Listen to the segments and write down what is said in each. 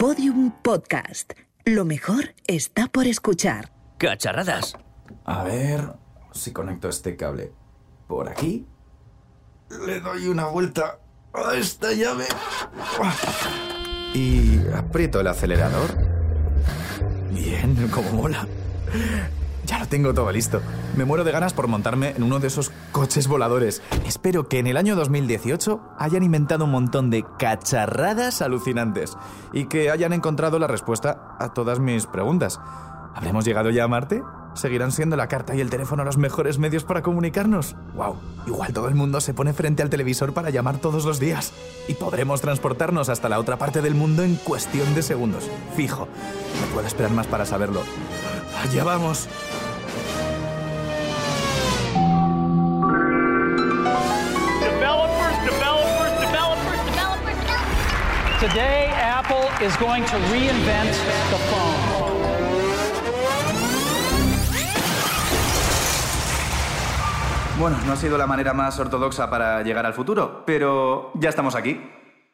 Podium Podcast. Lo mejor está por escuchar. Cacharradas. A ver si conecto este cable por aquí. Le doy una vuelta a esta llave. Y aprieto el acelerador. Bien, como mola. Ya lo tengo todo listo. Me muero de ganas por montarme en uno de esos coches voladores. Espero que en el año 2018 hayan inventado un montón de cacharradas alucinantes y que hayan encontrado la respuesta a todas mis preguntas. ¿Habremos llegado ya a Marte? ¿Seguirán siendo la carta y el teléfono los mejores medios para comunicarnos? ¡Wow! Igual todo el mundo se pone frente al televisor para llamar todos los días. Y podremos transportarnos hasta la otra parte del mundo en cuestión de segundos. Fijo. No puedo esperar más para saberlo. ¡Allá vamos! Today, Apple is going to reinvent the phone. Bueno, no ha sido la manera más ortodoxa para llegar al futuro, pero ya estamos aquí.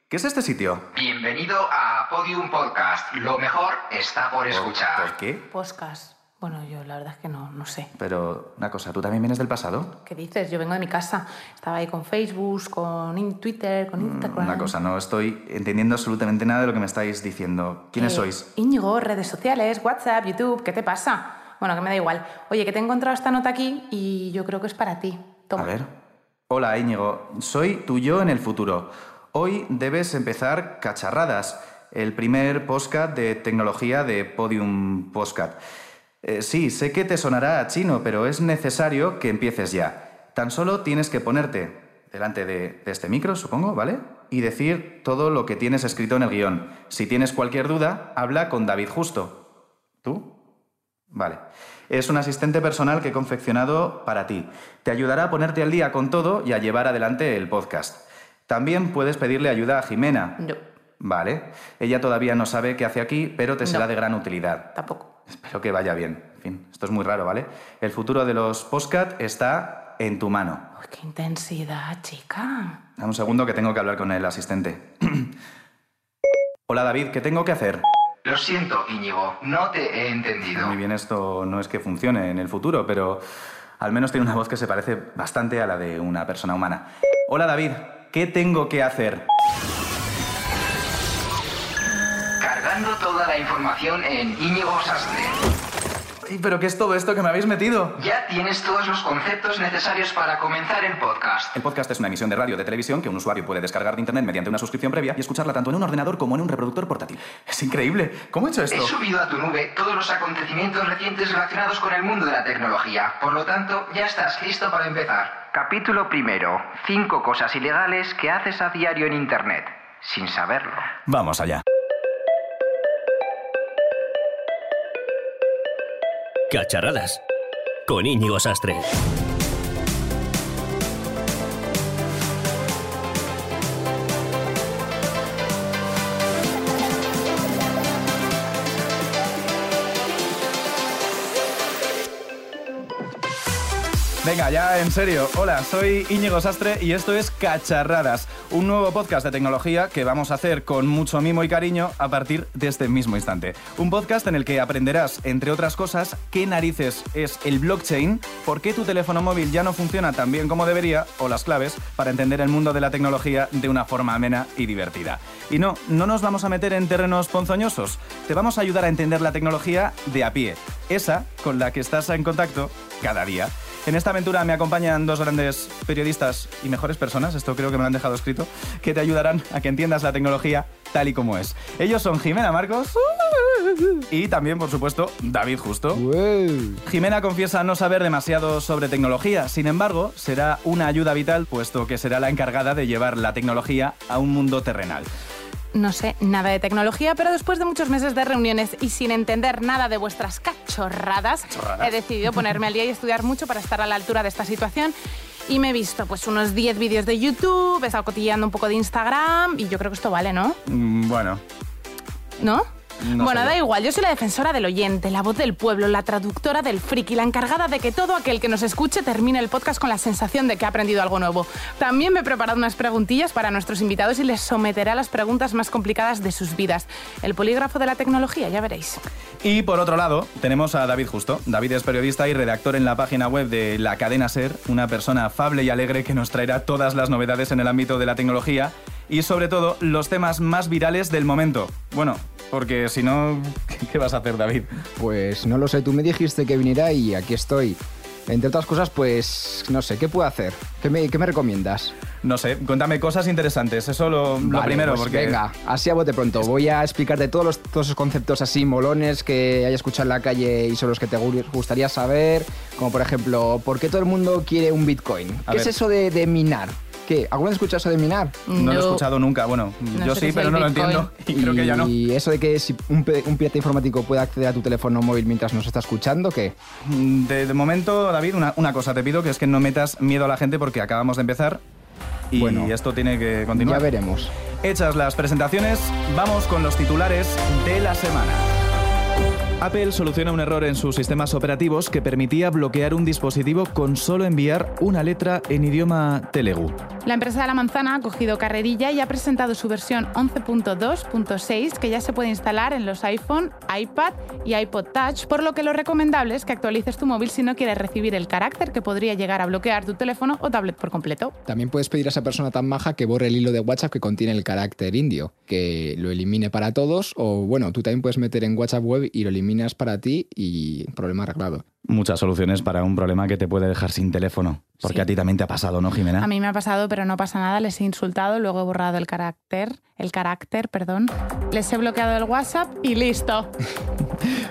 ¿Qué es este sitio? Bienvenido a Podium Podcast. Lo mejor está por escuchar. ¿Por qué? Podcast. Bueno, yo la verdad es que no, no sé. Pero, una cosa, ¿tú también vienes del pasado? ¿Qué dices? Yo vengo de mi casa. Estaba ahí con Facebook, con Twitter, con Instagram. Mm, Una cosa, no estoy entendiendo absolutamente nada de lo que me estáis diciendo. ¿Quiénes Eh, sois? Íñigo, redes sociales, WhatsApp, YouTube, ¿qué te pasa? Bueno, que me da igual. Oye, que te he encontrado esta nota aquí y yo creo que es para ti. Toma. A ver. Hola, Íñigo. Soy tu yo en el futuro. Hoy debes empezar Cacharradas, el primer podcast de tecnología de Podium Podcast. Eh, sí, sé que te sonará a chino, pero es necesario que empieces ya. Tan solo tienes que ponerte delante de, de este micro, supongo, ¿vale? Y decir todo lo que tienes escrito en el guion. Si tienes cualquier duda, habla con David Justo. ¿Tú? Vale. Es un asistente personal que he confeccionado para ti. Te ayudará a ponerte al día con todo y a llevar adelante el podcast. También puedes pedirle ayuda a Jimena. No, Vale. Ella todavía no sabe qué hace aquí, pero te será de gran utilidad. tampoco. Espero que vaya bien. En fin, esto es muy raro, ¿vale? El futuro de los podcast está en tu mano. Uy, qué intensidad, chica. Dame un segundo que tengo que hablar con el asistente. Hola David, ¿qué tengo que hacer? Lo siento, Íñigo, no te he entendido. Muy bien, esto no es que funcione en el futuro, pero al menos tiene una voz que se parece bastante a la de una persona humana. Hola David, ¿qué tengo que hacer? Toda la información en Íñigo Sastre. ¿Pero qué es todo esto que me habéis metido? Ya tienes todos los conceptos necesarios para comenzar el podcast. El podcast es una emisión de radio o de televisión que un usuario puede descargar de internet mediante una suscripción previa y escucharla tanto en un ordenador como en un reproductor portátil. Es increíble. ¿Cómo he hecho He esto? subido a tu nube todos los acontecimientos recientes relacionados con el mundo de la tecnología. Por lo tanto, ya estás listo para empezar. Capítulo primero. Cinco cosas ilegales que haces a diario en Internet. Sin saberlo. Vamos allá. Cacharradas. Con Íñigo Sastre. Ya en serio. Hola, soy Íñigo Sastre y esto es Cacharradas, un nuevo podcast de tecnología que vamos a hacer con mucho mimo y cariño a partir de este mismo instante. Un podcast en el que aprenderás, entre otras cosas, qué narices es el blockchain, por qué tu teléfono móvil ya no funciona tan bien como debería o las claves para entender el mundo de la tecnología de una forma amena y divertida. Y no, no nos vamos a meter en terrenos ponzoñosos, te vamos a ayudar a entender la tecnología de a pie, esa con la que estás en contacto cada día. En esta aventura me acompañan dos grandes periodistas y mejores personas, esto creo que me lo han dejado escrito, que te ayudarán a que entiendas la tecnología tal y como es. Ellos son Jimena Marcos y también, por supuesto, David Justo. Jimena confiesa no saber demasiado sobre tecnología, sin embargo, será una ayuda vital puesto que será la encargada de llevar la tecnología a un mundo terrenal. No sé nada de tecnología, pero después de muchos meses de reuniones y sin entender nada de vuestras cachorradas, Cachorradas. he decidido ponerme al día y estudiar mucho para estar a la altura de esta situación. Y me he visto pues unos 10 vídeos de YouTube, he estado cotilleando un poco de Instagram y yo creo que esto vale, ¿no? Mm, Bueno, ¿No? No bueno, da igual, yo soy la defensora del oyente, la voz del pueblo, la traductora del friki, la encargada de que todo aquel que nos escuche termine el podcast con la sensación de que ha aprendido algo nuevo. También me he preparado unas preguntillas para nuestros invitados y les someteré a las preguntas más complicadas de sus vidas. El polígrafo de la tecnología, ya veréis. Y por otro lado, tenemos a David Justo. David es periodista y redactor en la página web de La Cadena Ser, una persona afable y alegre que nos traerá todas las novedades en el ámbito de la tecnología y sobre todo los temas más virales del momento. Bueno, porque si no, ¿qué vas a hacer, David? Pues no lo sé, tú me dijiste que viniera y aquí estoy. Entre otras cosas, pues no sé, ¿qué puedo hacer? ¿Qué me, qué me recomiendas? No sé, cuéntame cosas interesantes, eso lo, lo Vale, primero, pues porque... Venga, así a bote pronto. Voy a explicarte todos, los, todos esos conceptos así molones que hayas escuchado en la calle y sobre los que te gu- gustaría saber. Como por ejemplo, ¿por qué todo el mundo quiere un Bitcoin? A ¿Qué es eso de, de minar? ¿Qué? ¿Alguna vez escuchado eso de minar? No, lo he escuchado nunca, bueno, No yo sí, pero no lo entiendo y creo que ya no. Y eso de que si un, un pirata informático puede acceder a tu teléfono móvil mientras nos está escuchando, ¿qué? De, de momento, David, una, una cosa te pido, que es que no metas miedo a la gente porque acabamos de empezar y Bueno, esto tiene que continuar. Ya veremos. Hechas las presentaciones, vamos con los titulares de la semana. Apple soluciona un error en sus sistemas operativos que permitía bloquear un dispositivo con solo enviar una letra en idioma Telugu. La empresa de la manzana ha cogido carrerilla y ha presentado su versión 11.2.6 que ya se puede instalar en los iPhone, iPad y iPod Touch, por lo que lo recomendable es que actualices tu móvil si no quieres recibir el carácter que podría llegar a bloquear tu teléfono o tablet por completo. También puedes pedir a esa persona tan maja que borre el hilo de WhatsApp que contiene el carácter indio, que lo elimine para todos, o bueno, tú también puedes meter en WhatsApp web y lo eliminas para ti y problema arreglado. Muchas soluciones para un problema que te puede dejar sin teléfono. Porque Sí. a ti también te ha pasado, ¿no, Jimena? A mí me ha pasado, pero no pasa nada, les he insultado, luego he borrado el carácter, el carácter, perdón, les he bloqueado el WhatsApp y listo.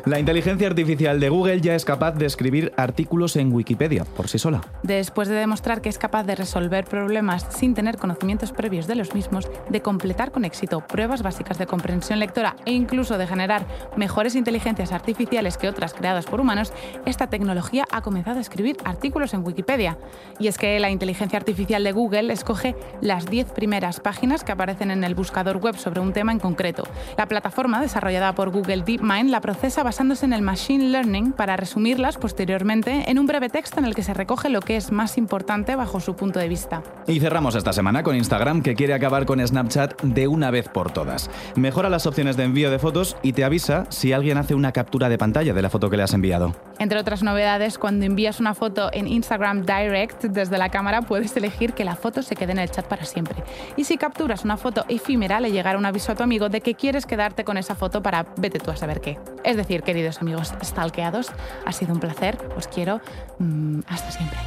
La inteligencia artificial de Google ya es capaz de escribir artículos en Wikipedia por sí sola. Después de demostrar que es capaz de resolver problemas sin tener conocimientos previos de los mismos, de completar con éxito pruebas básicas de comprensión lectora e incluso de generar mejores inteligencias artificiales que otras creadas por humanos, esta tecnología ha comenzado a escribir artículos en Wikipedia. Y es que la inteligencia artificial de Google escoge las 10 primeras páginas que aparecen en el buscador web sobre un tema en concreto. La plataforma, desarrollada por Google DeepMind, la procesa basándose en el Machine Learning para resumirlas posteriormente en un breve texto en el que se recoge lo que es más importante bajo su punto de vista. Y cerramos esta semana con Instagram que quiere acabar con Snapchat de una vez por todas. Mejora las opciones de envío de fotos y te avisa si alguien hace una captura de pantalla de la foto que le has enviado. Entre otras novedades, cuando envías una foto en Instagram Direct desde la cámara, puedes elegir que la foto se quede en el chat para siempre. Y si capturas una foto efímera, le llegará un aviso a tu amigo de que quieres quedarte con esa foto para vete tú a saber qué. Es decir, queridos amigos stalkeados, ha sido un placer, os quiero, mm, hasta siempre.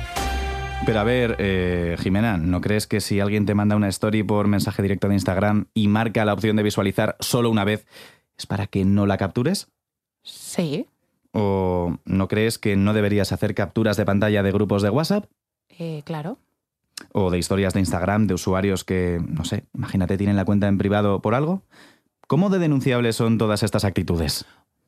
Pero a ver, eh, Jimena, ¿no crees que si alguien te manda una story por mensaje directo de Instagram y marca la opción de visualizar solo una vez, es para que no la captures? Sí, ¿O no crees que no deberías hacer capturas de pantalla de grupos de WhatsApp? eh, claro. ¿O de historias de Instagram de usuarios que, no sé, imagínate, tienen la cuenta en privado por algo? ¿Cómo de denunciables son todas estas actitudes?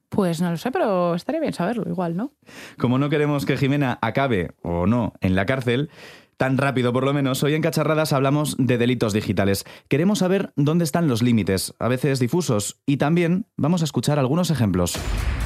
Pues no lo sé, pero estaría bien saberlo, igual, ¿no? Como no queremos que Jimena acabe, o no, en la cárcel, tan rápido por lo menos, hoy en Cacharradas hablamos de delitos digitales. Queremos saber dónde están los límites, a veces difusos, y también vamos a escuchar algunos ejemplos.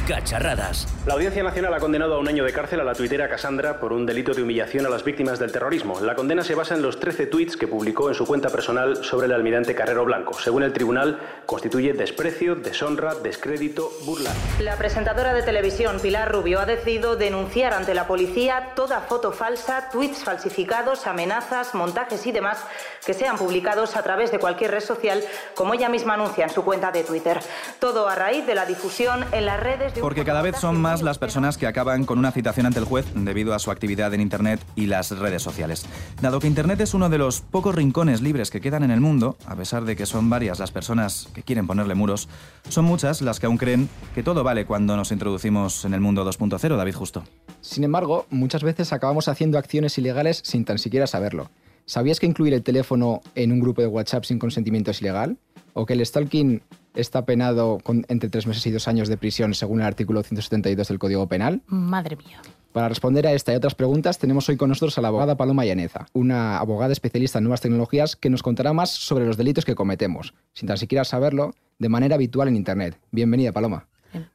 Cacharradas. La Audiencia Nacional ha condenado a un año de cárcel a la tuitera Cassandra por un delito de humillación a las víctimas del terrorismo. La condena se basa en los 13 tuits que publicó en su cuenta personal sobre el almirante Carrero Blanco. Según el tribunal, constituye desprecio, deshonra, descrédito, burla. La presentadora de televisión Pilar Rubio ha decidido denunciar ante la policía toda foto falsa, tweets falsificados, amenazas, montajes y demás que sean publicados a través de cualquier red social, como ella misma anuncia en su cuenta de Twitter. Todo a raíz de la difusión en las redes Porque cada vez son más las personas que acaban con una citación ante el juez debido a su actividad en Internet y las redes sociales. Dado que Internet es uno de los pocos rincones libres que quedan en el mundo, a pesar de que son varias las personas que quieren ponerle muros, son muchas las que aún creen que todo vale cuando nos introducimos en el mundo 2.0, David Justo. Sin embargo, muchas veces acabamos haciendo acciones ilegales sin tan siquiera saberlo. ¿Sabías que incluir el teléfono en un grupo de WhatsApp sin consentimiento es ilegal? ¿O que el stalking está penado con entre tres meses y dos años de prisión según el artículo 172 del Código Penal? Madre mía. Para responder a esta y otras preguntas, tenemos hoy con nosotros a la abogada Paloma Llaneza, una abogada especialista en nuevas tecnologías que nos contará más sobre los delitos que cometemos, sin tan siquiera saberlo, de manera habitual en Internet. Bienvenida, Paloma.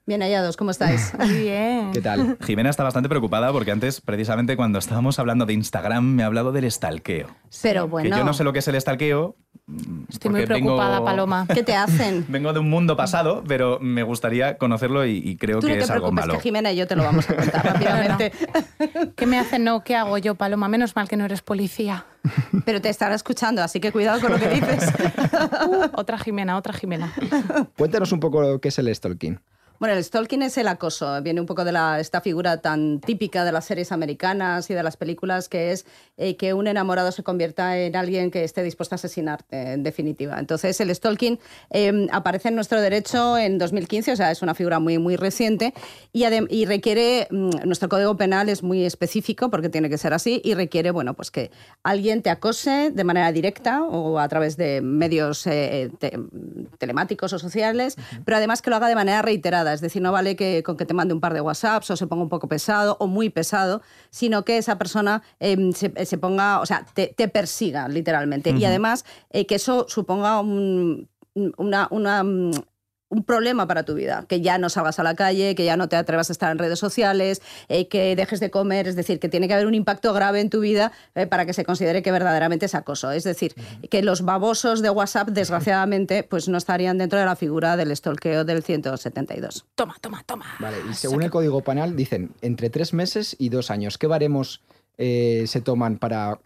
Bien hallados, ¿cómo estáis? Muy bien. ¿Qué tal? Jimena está bastante preocupada porque antes, precisamente cuando estábamos hablando de Instagram, me ha hablado del estalqueo. Pero Que bueno, yo no sé lo que es el estalqueo. Estoy muy vengo- preocupada, Paloma. ¿qué te hacen? Vengo de un mundo pasado, pero me gustaría conocerlo y, y creo Tú no que te es algo preocupes, malo. que Jimena y yo te lo vamos a contar rápidamente. ¿Qué me hace? No, ¿qué hago yo, Paloma? Menos mal que no eres policía. Pero te estará escuchando, así que cuidado con lo que dices. Otra Jimena, otra Jimena. Cuéntanos un poco qué es el stalking. Bueno, el stalking es el acoso. Viene un poco de la, esta figura tan típica de las series americanas y de las películas, que es eh, que un enamorado se convierta en alguien que esté dispuesto a asesinarte, en definitiva. Entonces, el stalking eh, aparece en nuestro derecho en 2015, o sea, es una figura muy, muy reciente y, y requiere, mm, nuestro código penal es muy específico porque tiene que ser así y requiere, bueno, pues que alguien te acose de manera directa o a través de medios eh, te- telemáticos o sociales, pero además que lo haga de manera reiterada. Es decir, no vale que con que te mande un par de WhatsApps o se ponga un poco pesado o muy pesado, sino que esa persona eh, se, se ponga, o sea, te, te persiga literalmente. Y además eh, que eso suponga un, una, una, mm, un problema para tu vida, que ya no salgas a la calle, que ya no te atrevas a estar en redes sociales, eh, que dejes de comer, es decir, que tiene que haber un impacto grave en tu vida eh, para que se considere que verdaderamente es acoso. Es decir, que los babosos de WhatsApp, desgraciadamente, pues no estarían dentro de la figura del stalkeo del 172. Toma, toma, toma. Vale, y según el Código Penal dicen entre tres meses y dos años. ¿Qué baremos eh, se toman para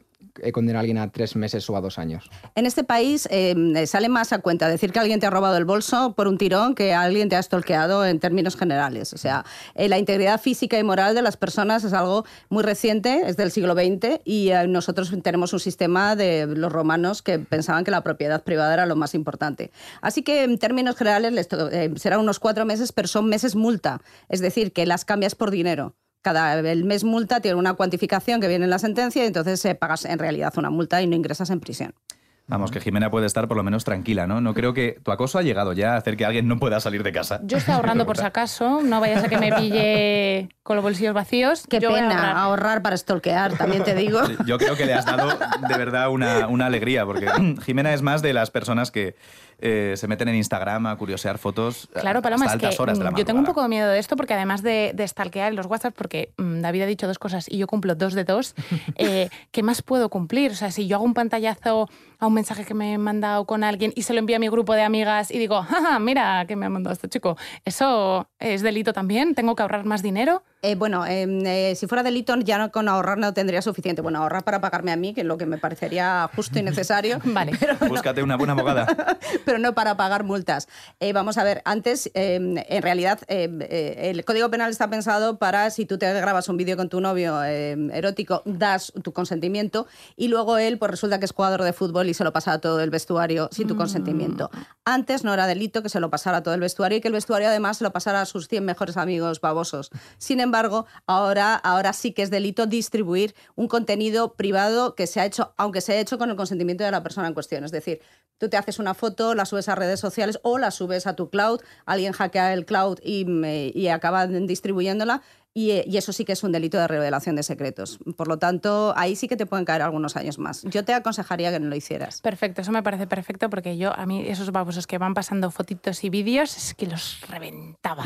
condenar a alguien a tres meses o a dos años? En este país eh, sale más a cuenta decir que alguien te ha robado el bolso por un tirón que alguien te ha stalkeado en términos generales. O sea, eh, la integridad física y moral de las personas es algo muy reciente, es del siglo XX, y eh, nosotros tenemos un sistema de los romanos que pensaban que la propiedad privada era lo más importante. Así que en términos generales les eh, serán unos cuatro meses, pero son meses multa, es decir, que las cambias por dinero. Cada el mes multa tiene una cuantificación que viene en la sentencia y entonces eh, pagas en realidad una multa y no ingresas en prisión. Vamos, que Jimena puede estar por lo menos tranquila, ¿no? No creo que tu acoso ha llegado ya a hacer que alguien no pueda salir de casa. Yo estoy ahorrando por si acaso, no vaya a ser que me pille con los bolsillos vacíos. Qué Yo pena ahorrar. ahorrar. para stalkear, también te digo. Yo creo que le has dado de verdad una, una alegría, porque Jimena es más de las personas que eh, se meten en Instagram a curiosear fotos Claro, Paloma, hasta es que altas horas de la mm, yo tengo un poco de miedo de esto porque además de, de stalkear en los WhatsApp, porque mm, David ha dicho dos cosas y yo cumplo dos de dos, eh, ¿qué más puedo cumplir? O sea, si yo hago un pantallazo a un mensaje que me he mandado con alguien y se lo envío a mi grupo de amigas y digo, jaja, mira que me ha mandado este chico, ¿eso es delito también? ¿Tengo que ahorrar más dinero? Eh, bueno, em, eh, si fuera delito, ya no con ahorrar no tendría suficiente. Bueno, ahorrar para pagarme a mí, que es lo que me parecería justo y necesario. Vale. Pero, Búscate una buena abogada. pero no para pagar multas. Eh, vamos a ver, antes, eh, en realidad, eh, eh, el Código Penal está pensado para si tú te grabas un vídeo con tu novio eh, erótico, das tu consentimiento y luego él, pues resulta que es jugador de fútbol y se lo pasa a todo el vestuario sin tu consentimiento. Antes no era delito que se lo pasara a todo el vestuario y que el vestuario además se lo pasara a sus 100 mejores amigos babosos. Sin embargo, ahora, ahora sí que es delito distribuir un contenido privado que se ha hecho, aunque se ha hecho con el consentimiento de la persona en cuestión. Es decir, tú te haces una foto, la subes a redes sociales o la subes a tu cloud, alguien hackea el cloud y, me- y acaba distribuyéndola. Y, eh, y eso sí que es un delito de revelación de secretos. Por lo tanto, ahí sí que te pueden caer algunos años más. Yo te aconsejaría que no lo hicieras. Perfecto, eso me parece perfecto porque yo, a mí, esos babosos que van pasando fotitos y vídeos, es que los reventaba.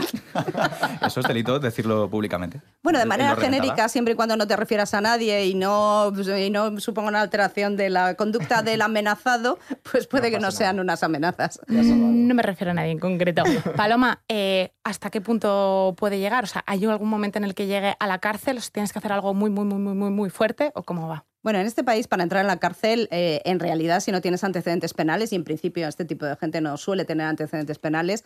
Eso es delito decirlo públicamente. Bueno, de manera genérica, siempre y cuando no te refieras a nadie y no, y no suponga una alteración de la conducta del amenazado, pues puede que no sean unas amenazas. No me refiero a nadie en concreto. Paloma, eh, ¿hasta qué punto puede llegar? O sea, ¿hay algún momento en el que llegue a la cárcel? O sea, ¿Tienes que hacer algo muy, muy, muy, muy, muy fuerte? ¿O cómo va? Bueno, en este país para entrar en la cárcel, eh, en realidad, si no tienes antecedentes penales, y en principio este tipo de gente no suele tener antecedentes penales,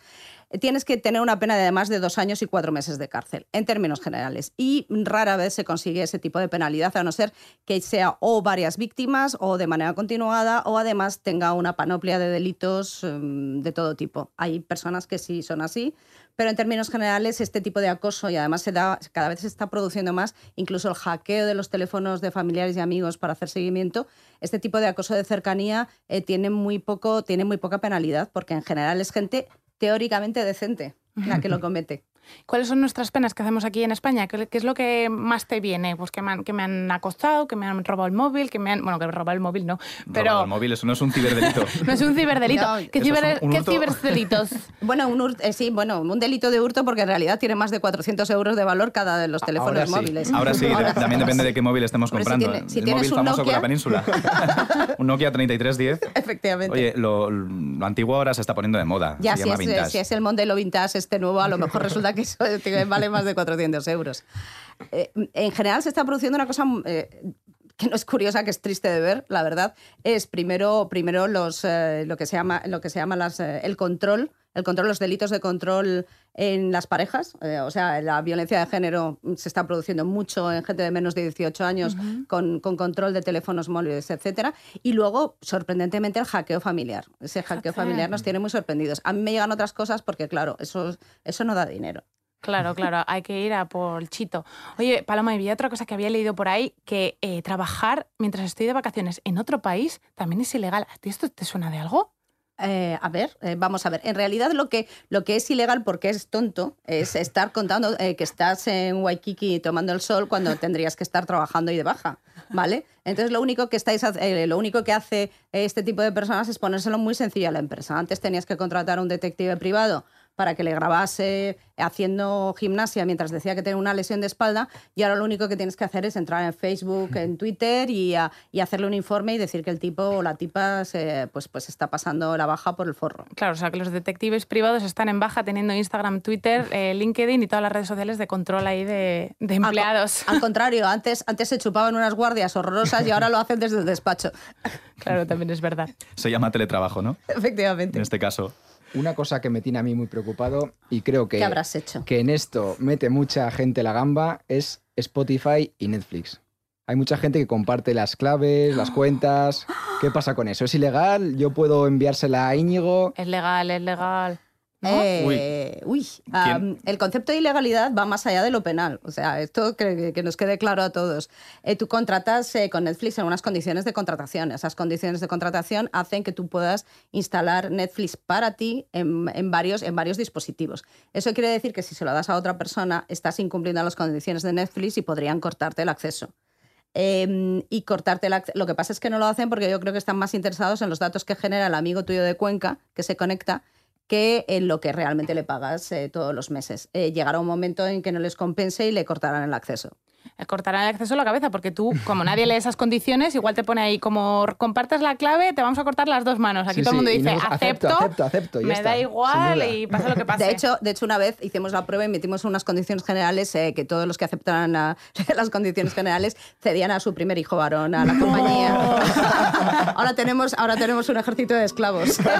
eh, tienes que tener una pena de más de dos años y cuatro meses de cárcel, en términos generales. Y rara vez se consigue ese tipo de penalidad, a no ser que sea o varias víctimas o de manera continuada o además tenga una panoplia de delitos em, de todo tipo. Hay personas que sí son así, pero en términos generales este tipo de acoso y además se da, cada vez se está produciendo más, incluso el hackeo de los teléfonos de familiares y amigos para hacer seguimiento, este tipo de acoso de cercanía eh, tiene, muy poco, tiene muy poca penalidad porque en general es gente teóricamente decente la que lo comete. ¿Cuáles son nuestras penas que hacemos aquí en España? ¿Qué, qué es lo que más te viene? Pues que me, han, que me han acostado, que me han robado el móvil, que me han... Bueno, que me robado el móvil no, pero... Robar el móvil, eso no es un ciberdelito. no es un ciberdelito. No, ¿Qué, ciber- un- un qué hurto. ciberdelitos? Bueno, un hurt- eh, sí, bueno, un delito de hurto porque en realidad tiene más de 400 euros de valor cada de los teléfonos Ahora sí. móviles. Ahora sí, Ahora también depende de qué móvil estemos Hombre, si comprando. tiene- si el móvil un famoso con Nokia. la península. un Nokia 3310. Efectivamente. Oye, lo, lo antiguo ahora se está poniendo de moda. Ya, se si llama es, vintage. si es el modelo vintage este nuevo, a lo mejor resulta que eso vale más de 400 euros. Eh, en general se está produciendo una cosa eh, que no es curiosa, que es triste de ver, la verdad. Es primero, primero los, eh, lo que se llama, lo que se llama las, eh, el control, el control, los delitos de control en las parejas. Eh, o sea, la violencia de género se está produciendo mucho en gente de menos de 18 años con, con control de teléfonos móviles, etcétera. Y luego, sorprendentemente, el hackeo familiar. Ese hackeo familiar nos tiene muy sorprendidos. A mí me llegan otras cosas porque, claro, eso, eso no da dinero. Claro, claro, hay que ir a por Chito. Oye, Paloma, y había otra cosa que había leído por ahí, que eh, trabajar mientras estoy de vacaciones en otro país también es ilegal. ¿A ti esto te suena de algo? Eh, a ver, eh, vamos a ver. En realidad lo que, lo que es ilegal porque es tonto es estar contando eh, que estás en Waikiki tomando el sol cuando tendrías que estar trabajando y de baja, ¿vale? Entonces lo único que estáis, lo único que hace este tipo de personas es ponérselo muy sencillo a la empresa. Antes tenías que contratar a un detective privado para que le grabase haciendo gimnasia mientras decía que tenía una lesión de espalda y ahora lo único que tienes que hacer es entrar en Facebook, en Twitter y, a- y hacerle un informe y decir que el tipo o la tipa se, pues, pues está pasando la baja por el forro. Claro, o sea que los detectives privados están en baja teniendo Instagram, Twitter, eh, LinkedIn y todas las redes sociales de control ahí de, de Al empleados. Al, contrario, antes, antes se chupaban unas guardias horrorosas y ahora lo hacen desde el despacho. Claro, también es verdad. Se llama teletrabajo, ¿no? Efectivamente. En este caso. Una cosa que me tiene a mí muy preocupado y creo que, ¿Qué habrás hecho? que en esto mete mucha gente la gamba es Spotify y Netflix. Hay mucha gente que comparte las claves, las cuentas. ¿Qué pasa con eso? ¿Es ilegal? ¿Yo puedo enviársela a Íñigo? Es legal, es legal. ¿No? Eh, uy, am, el concepto de ilegalidad va más allá de lo penal. O sea, esto que, que nos quede claro a todos. Eh, tú contratas eh, con Netflix en unas condiciones de contratación. Esas condiciones de contratación hacen que tú puedas instalar Netflix para ti en, en varios, en varios dispositivos. Eso quiere decir que si se lo das a otra persona, estás incumpliendo las condiciones de Netflix y podrían cortarte el acceso. Eh, y cortarte. Lo que pasa es que no lo hacen porque yo creo que están más interesados en los datos que genera el amigo tuyo de Cuenca que se conecta que en lo que realmente le pagas eh, todos los meses. Eh, llegará un momento en que no les compense y le cortarán el acceso. Eh, Cortarán el acceso a la cabeza, porque tú, como nadie lee esas condiciones, igual te pone ahí, como compartes la clave, te vamos a cortar las dos manos. Aquí Sí, todo el mundo sí, dice, no acepto, acepto, me está, da igual y pasa lo que pase. De hecho, de hecho, una vez hicimos la prueba y metimos unas condiciones generales eh, que todos los que aceptaran a- las condiciones generales cedían a su primer hijo varón a la compañía. ahora, tenemos, ahora tenemos un ejército de esclavos.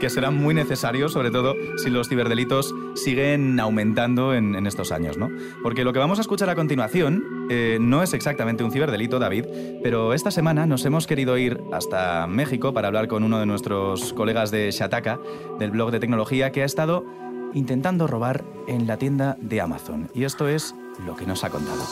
que será muy necesario, sobre todo si los ciberdelitos siguen aumentando en, en estos años, ¿no? Porque lo que vamos a escuchar a continuación eh, no es exactamente un ciberdelito, David, pero esta semana nos hemos querido ir hasta México para hablar con uno de nuestros colegas de Shataka, del blog de tecnología, que ha estado intentando robar en la tienda de Amazon. Y esto es lo que nos ha contado.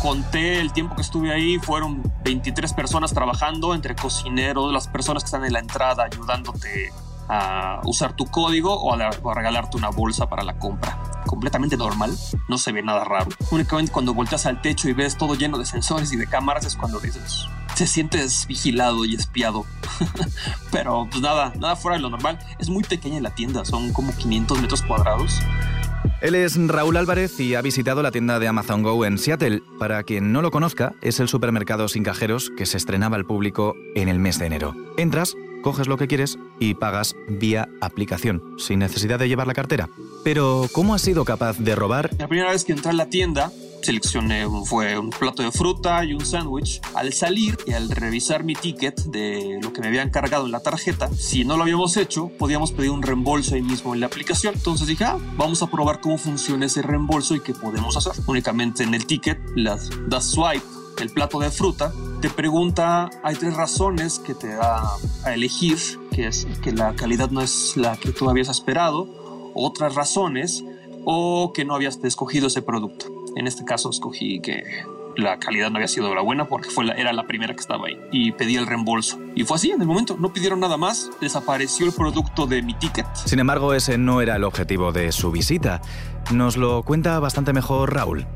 Conté el tiempo que estuve ahí, fueron 23 personas trabajando, entre cocineros, las personas que están en la entrada ayudándote a usar tu código o a, regalarte una bolsa para la compra. Completamente normal, no se ve nada raro. Únicamente cuando volteas al techo y ves todo lleno de sensores y de cámaras es cuando dices, te sientes vigilado y espiado. Pero pues nada, nada fuera de lo normal. Es muy pequeña la tienda, son como 500 metros cuadrados. Él es Raúl Álvarez y ha visitado la tienda de Amazon Go en Seattle. Para quien no lo conozca, es el supermercado sin cajeros que se estrenaba al público en el mes de enero. Entras, coges lo que quieres y pagas vía aplicación, sin necesidad de llevar la cartera. Pero, ¿cómo has sido capaz de robar La primera vez que entré a la tienda, seleccioné un, fue un plato de fruta y un sándwich. Al salir y al revisar mi ticket de lo que me habían cargado en la tarjeta, si no lo habíamos hecho, podíamos pedir un reembolso ahí mismo en la aplicación. Entonces dije, ah, vamos a probar cómo funciona ese reembolso y qué podemos hacer. Únicamente en el ticket, las, das swipe el plato de fruta, te pregunta, hay tres razones que te da a elegir, que es que la calidad no es la que tú habías esperado, otras razones o que no habías escogido ese producto. En este caso escogí que la calidad no había sido la buena porque fue la, era la primera que estaba ahí y pedí el reembolso. Y fue así, en el momento no pidieron nada más, desapareció el producto de mi ticket. Sin embargo, ese no era el objetivo de su visita. Nos lo cuenta bastante mejor Raúl.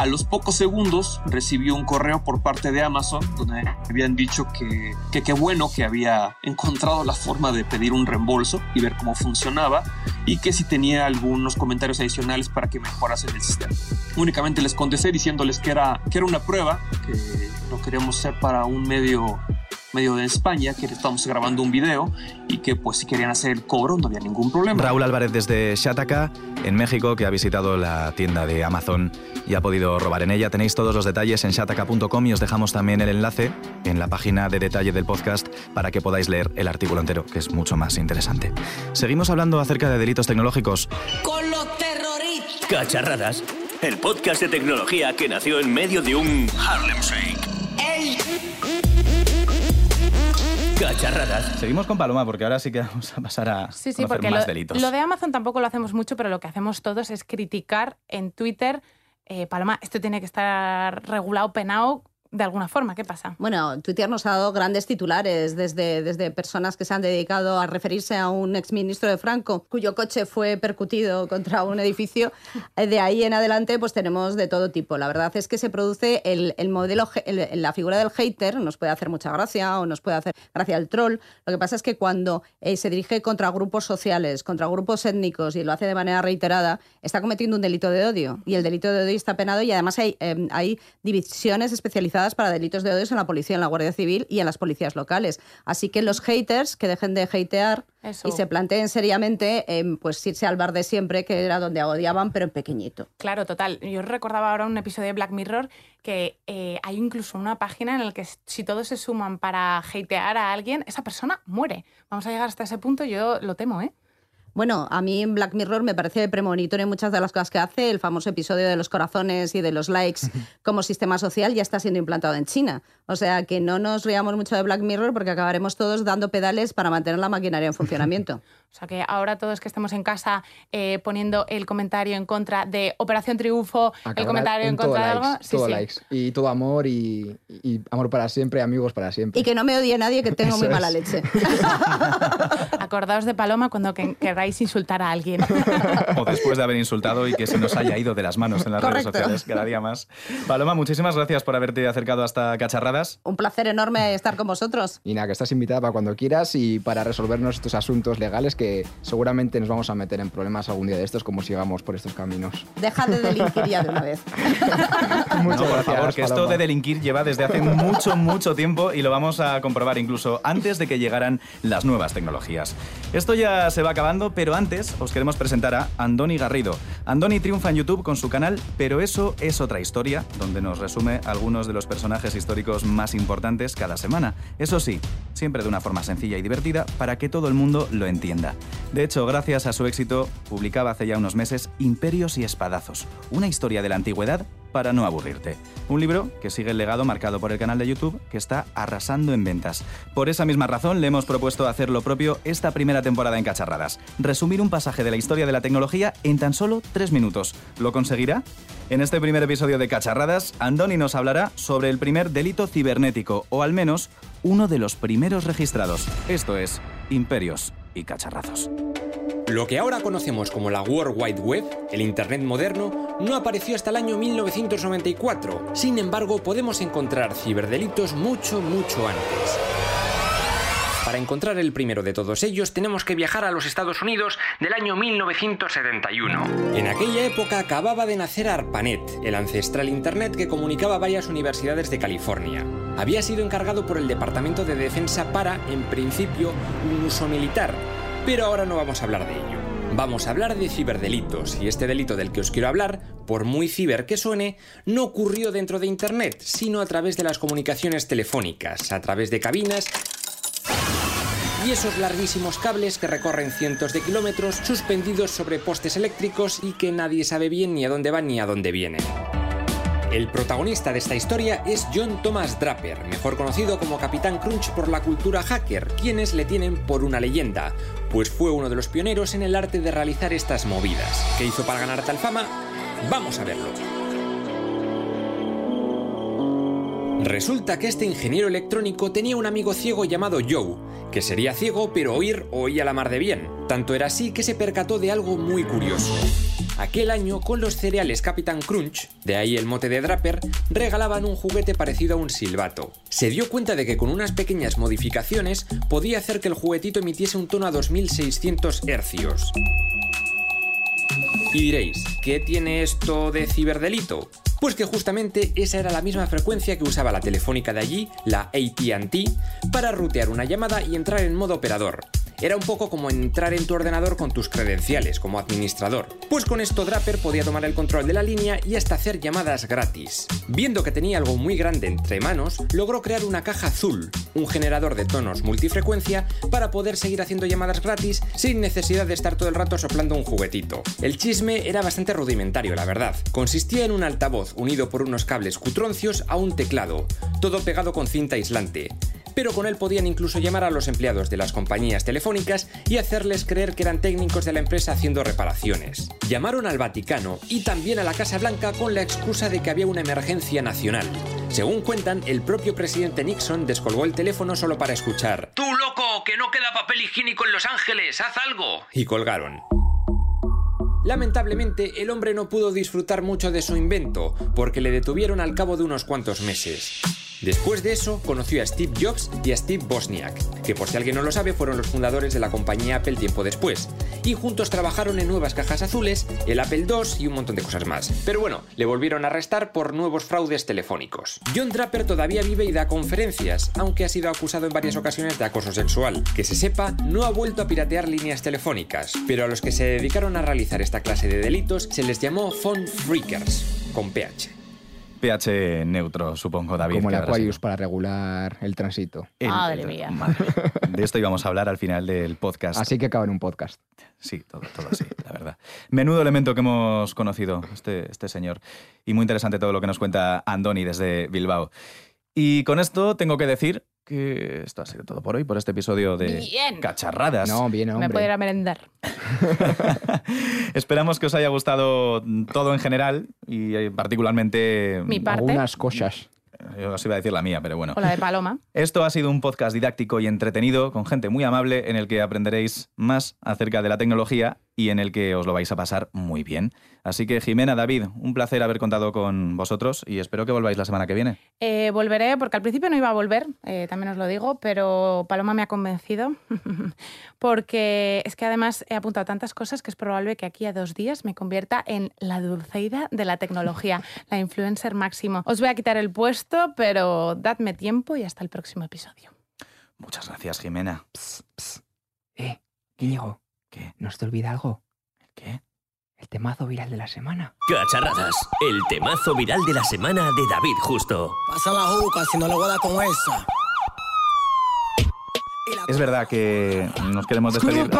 A los pocos segundos recibió un correo por parte de Amazon donde habían dicho que qué bueno que había encontrado la forma de pedir un reembolso y ver cómo funcionaba y que si tenía algunos comentarios adicionales para que mejorasen el sistema. Únicamente les contesté diciéndoles que era, que era una prueba, que lo queríamos hacer para un medio medio de España, que estamos grabando un video y que pues si querían hacer el cobro no había ningún problema. Raúl Álvarez desde Shataka, en México, que ha visitado la tienda de Amazon y ha podido robar en ella. Tenéis todos los detalles en shataka.com y os dejamos también el enlace en la página de detalle del podcast para que podáis leer el artículo entero, que es mucho más interesante. Seguimos hablando acerca de delitos tecnológicos. Con los terroristas. Cacharradas, el podcast de tecnología que nació en medio de un Harlem Shake. Cacharradas. Seguimos con Paloma porque ahora sí que vamos a pasar a Sí, sí, porque más lo, delitos. lo de Amazon tampoco lo hacemos mucho, pero lo que hacemos todos es criticar en Twitter, eh, Paloma, esto tiene que estar regulado, penado de alguna forma. ¿Qué pasa? Bueno, Twitter nos ha dado grandes titulares desde, desde personas que se han dedicado a referirse a un exministro de Franco cuyo coche fue percutido contra un edificio. Eh, De ahí en adelante pues tenemos de todo tipo. La verdad es que se produce el, el modelo, la figura del hater, nos puede hacer mucha gracia o nos puede hacer gracia el troll. Lo que pasa es que cuando eh, se dirige contra grupos sociales, contra grupos étnicos y lo hace de manera reiterada, está cometiendo un delito de odio. Y el delito de odio está penado y además hay, eh, hay divisiones especializadas para delitos de odio en la policía, en la Guardia Civil y en las policías locales. Así que los haters que dejen de hatear Eso. y se planteen seriamente eh, pues irse al bar de siempre, que era donde odiaban, pero en pequeñito. Claro, total. Yo recordaba ahora un episodio de Black Mirror que eh, hay incluso una página en la que si todos se suman para hatear a alguien, esa persona muere. Vamos a llegar hasta ese punto, yo lo temo, ¿eh? Bueno, a mí en Black Mirror me parece premonitorio en muchas de las cosas que hace. El famoso episodio de los corazones y de los likes como sistema social ya está siendo implantado en China. O sea que no nos riamos mucho de Black Mirror porque acabaremos todos dando pedales para mantener la maquinaria en funcionamiento. O sea que ahora todos que estemos en casa eh, poniendo el comentario en contra de Operación Triunfo, el comentario en, contra de likes, algo. Sí, todo sí. likes. Y todo amor y, y amor para siempre, amigos para siempre. Y que no me odie nadie que tengo Eso muy mala es. leche. Acordaos de Paloma cuando que- queráis insultar a alguien. O después de haber insultado y que se nos haya ido de las manos en las redes sociales cada día más. Paloma, muchísimas gracias por haberte acercado hasta Cacharradas. Un placer enorme estar con vosotros. Y nada, que estás invitada para cuando quieras y para resolvernos estos asuntos legales que seguramente nos vamos a meter en problemas algún día de estos como sigamos por estos caminos. Deja de delinquir ya de una vez. Muchas no, por favor, que esto Paloma. de delinquir lleva desde hace mucho, mucho tiempo y lo vamos a comprobar incluso antes de que llegaran las nuevas tecnologías. Esto ya se va acabando, pero antes os queremos presentar a Andoni Garrido. Andoni triunfa en YouTube con su canal Pero eso es otra historia, donde nos resume algunos de los personajes históricos más importantes cada semana. Eso sí, siempre de una forma sencilla y divertida para que todo el mundo lo entienda. De hecho, gracias a su éxito, publicaba hace ya unos meses Imperios y Espadazos, una historia de la antigüedad para no aburrirte. Un libro que sigue el legado marcado por el canal de YouTube que está arrasando en ventas. Por esa misma razón le hemos propuesto hacer lo propio esta primera temporada en Cacharradas. Resumir un pasaje de la historia de la tecnología en tan solo tres minutos. ¿Lo conseguirá? En este primer episodio de Cacharradas, Andoni nos hablará sobre el primer delito cibernético, o al menos uno de los primeros registrados. Esto es Imperios y Cacharrazos. Lo que ahora conocemos como la World Wide Web, el Internet moderno, no apareció hasta el año 1994. Sin embargo, podemos encontrar ciberdelitos mucho, mucho antes. Para encontrar el primero de todos ellos tenemos que viajar a los Estados Unidos del año 1971. En aquella época acababa de nacer ARPANET, el ancestral Internet que comunicaba varias universidades de California. Había sido encargado por el Departamento de Defensa para, en principio, un uso militar, pero ahora no vamos a hablar de ello. Vamos a hablar de ciberdelitos, y este delito del que os quiero hablar, por muy ciber que suene, no ocurrió dentro de Internet, sino a través de las comunicaciones telefónicas, a través de cabinas y esos larguísimos cables que recorren cientos de kilómetros suspendidos sobre postes eléctricos y que nadie sabe bien ni a dónde van ni a dónde vienen. El protagonista de esta historia es John Thomas Draper, mejor conocido como Capitán Crunch por la cultura hacker, quienes le tienen por una leyenda, pues fue uno de los pioneros en el arte de realizar estas movidas. ¿Qué hizo para ganar tal fama? Vamos a verlo. Resulta que este ingeniero electrónico tenía un amigo ciego llamado Joe, que sería ciego pero oír oía la mar de bien. Tanto era así que se percató de algo muy curioso. Aquel año, con los cereales Captain Crunch, de ahí el mote de Draper, regalaban un juguete parecido a un silbato. Se dio cuenta de que con unas pequeñas modificaciones podía hacer que el juguetito emitiese un tono a 2600 hercios. Y diréis, ¿qué tiene esto de ciberdelito? Pues que justamente esa era la misma frecuencia que usaba la telefónica de allí, la ATT, para rutear una llamada y entrar en modo operador. Era un poco como entrar en tu ordenador con tus credenciales como administrador. Pues con esto Draper podía tomar el control de la línea y hasta hacer llamadas gratis. Viendo que tenía algo muy grande entre manos, logró crear una caja azul, un generador de tonos multifrecuencia para poder seguir haciendo llamadas gratis sin necesidad de estar todo el rato soplando un juguetito. El chisme era bastante rudimentario, la verdad. Consistía en un altavoz unido por unos cables cutroncios a un teclado, todo pegado con cinta aislante pero con él podían incluso llamar a los empleados de las compañías telefónicas y hacerles creer que eran técnicos de la empresa haciendo reparaciones. Llamaron al Vaticano y también a la Casa Blanca con la excusa de que había una emergencia nacional. Según cuentan, el propio presidente Nixon descolgó el teléfono solo para escuchar ¡Tú loco! ¡Que no queda papel higiénico en Los Ángeles! ¡Haz algo! Y colgaron. Lamentablemente, el hombre no pudo disfrutar mucho de su invento, porque le detuvieron al cabo de unos cuantos meses. Después de eso, conoció a Steve Jobs y a Steve Bosniak, que por si alguien no lo sabe fueron los fundadores de la compañía Apple tiempo después, y juntos trabajaron en nuevas cajas azules, el Apple II y un montón de cosas más. Pero bueno, le volvieron a arrestar por nuevos fraudes telefónicos. John Draper todavía vive y da conferencias, aunque ha sido acusado en varias ocasiones de acoso sexual. Que se sepa, no ha vuelto a piratear líneas telefónicas, pero a los que se dedicaron a realizar esta clase de delitos se les llamó phone freakers, con PH pH neutro, supongo, David. Como el Aquarius para regular el tránsito. Madre mía. De esto íbamos a hablar al final del podcast. Así que acaba en un podcast. Sí, todo, todo así, la verdad. Menudo elemento que hemos conocido, este, este señor. Y muy interesante todo lo que nos cuenta Andoni desde Bilbao. Y con esto tengo que decir que esto ha sido todo por hoy, por este episodio de Cacharradas. No, bien, hombre. Me puedo ir a merendar. Esperamos que os haya gustado todo en general y eh, particularmente Mi parte. algunas cosas. Yo os iba a decir la mía, pero bueno. O la de Paloma. Esto ha sido un podcast didáctico y entretenido con gente muy amable en el que aprenderéis más acerca de la tecnología y en el que os lo vais a pasar muy bien. Así que Jimena, David, un placer haber contado con vosotros y espero que volváis la semana que viene. Eh, volveré, porque al principio no iba a volver, eh, también os lo digo, pero Paloma me ha convencido, porque es que además he apuntado tantas cosas que es probable que aquí a dos días me convierta en la dulceida de la tecnología, la influencer máximo. Os voy a quitar el puesto, pero dadme tiempo y hasta el próximo episodio. Muchas gracias, Jimena. Eh, Íñigo, ¿Qué? ¿no se te olvida algo? ¿Qué? El temazo viral de la semana. Cacharradas, el temazo viral de la semana de David Justo. Pasa la juca si no le voy a dar con esa. Es verdad que nos queremos despedir.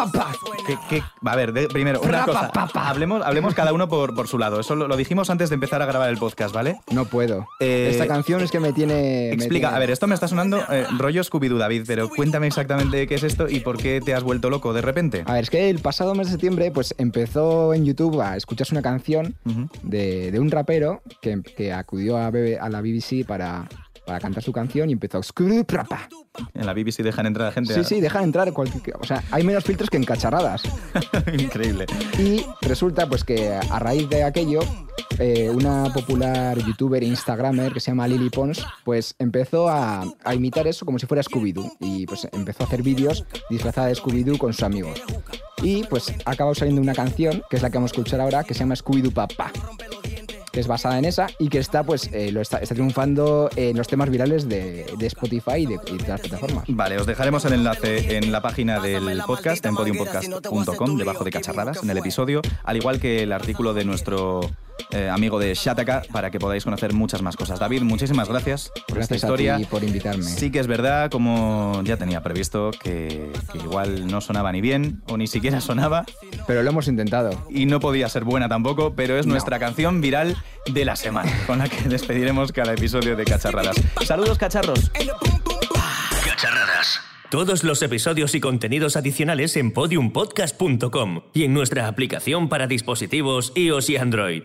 ¿Qué- qué? A ver, de- primero, una cosa. Hablemos, hablemos cada uno por, por su lado. Eso lo, lo dijimos antes de empezar a grabar el podcast, ¿vale? No puedo. Eh, Esta canción es que me tiene... me Explica, tiene- a ver, esto me está sonando eh, rollo Scooby-Doo, David, pero cuéntame exactamente qué es esto y por qué te has vuelto loco de repente. A ver, es que el pasado mes de septiembre pues empezó en YouTube a escucharse una canción de, de un rapero que, que acudió a, BB a la BBC para, para cantar su canción y empezó "Scooby Prapa". En la BBC dejan entrar a gente. Sí, a- sí, deja entrar cualquier... O sea, hay menos filtros que en cacharradas. Increíble. Y resulta pues que a raíz de aquello, eh, una popular youtuber e instagramer que se llama Lily Pons, pues empezó a, a imitar eso como si fuera Scooby-Doo. Y pues empezó a hacer vídeos disfrazada de Scooby-Doo con sus amigos. Y pues ha acabado saliendo una canción, que es la que vamos a escuchar ahora, que se llama Scooby-Doo Papá. Que es basada en esa y que está pues eh, lo está, está triunfando en los temas virales de, de Spotify y de, y de las plataformas. Vale, os dejaremos el enlace en la página del podcast, en podiumpodcast.com, debajo de cacharradas, en el episodio, al igual que el artículo de nuestro eh, amigo de Shataka, para que podáis conocer muchas más cosas. David, muchísimas gracias por esta Gracias historia. ti por invitarme. Sí que es verdad, como ya tenía previsto, que, que igual no sonaba ni bien o ni siquiera sonaba Pero lo hemos intentado. y no podía ser buena tampoco, pero es No. nuestra canción viral de la semana, con la que despediremos cada episodio de Cacharradas. Saludos, cacharros. Cacharradas. Todos los episodios y contenidos adicionales en podiumpodcast.com y en nuestra aplicación para dispositivos iOS y Android.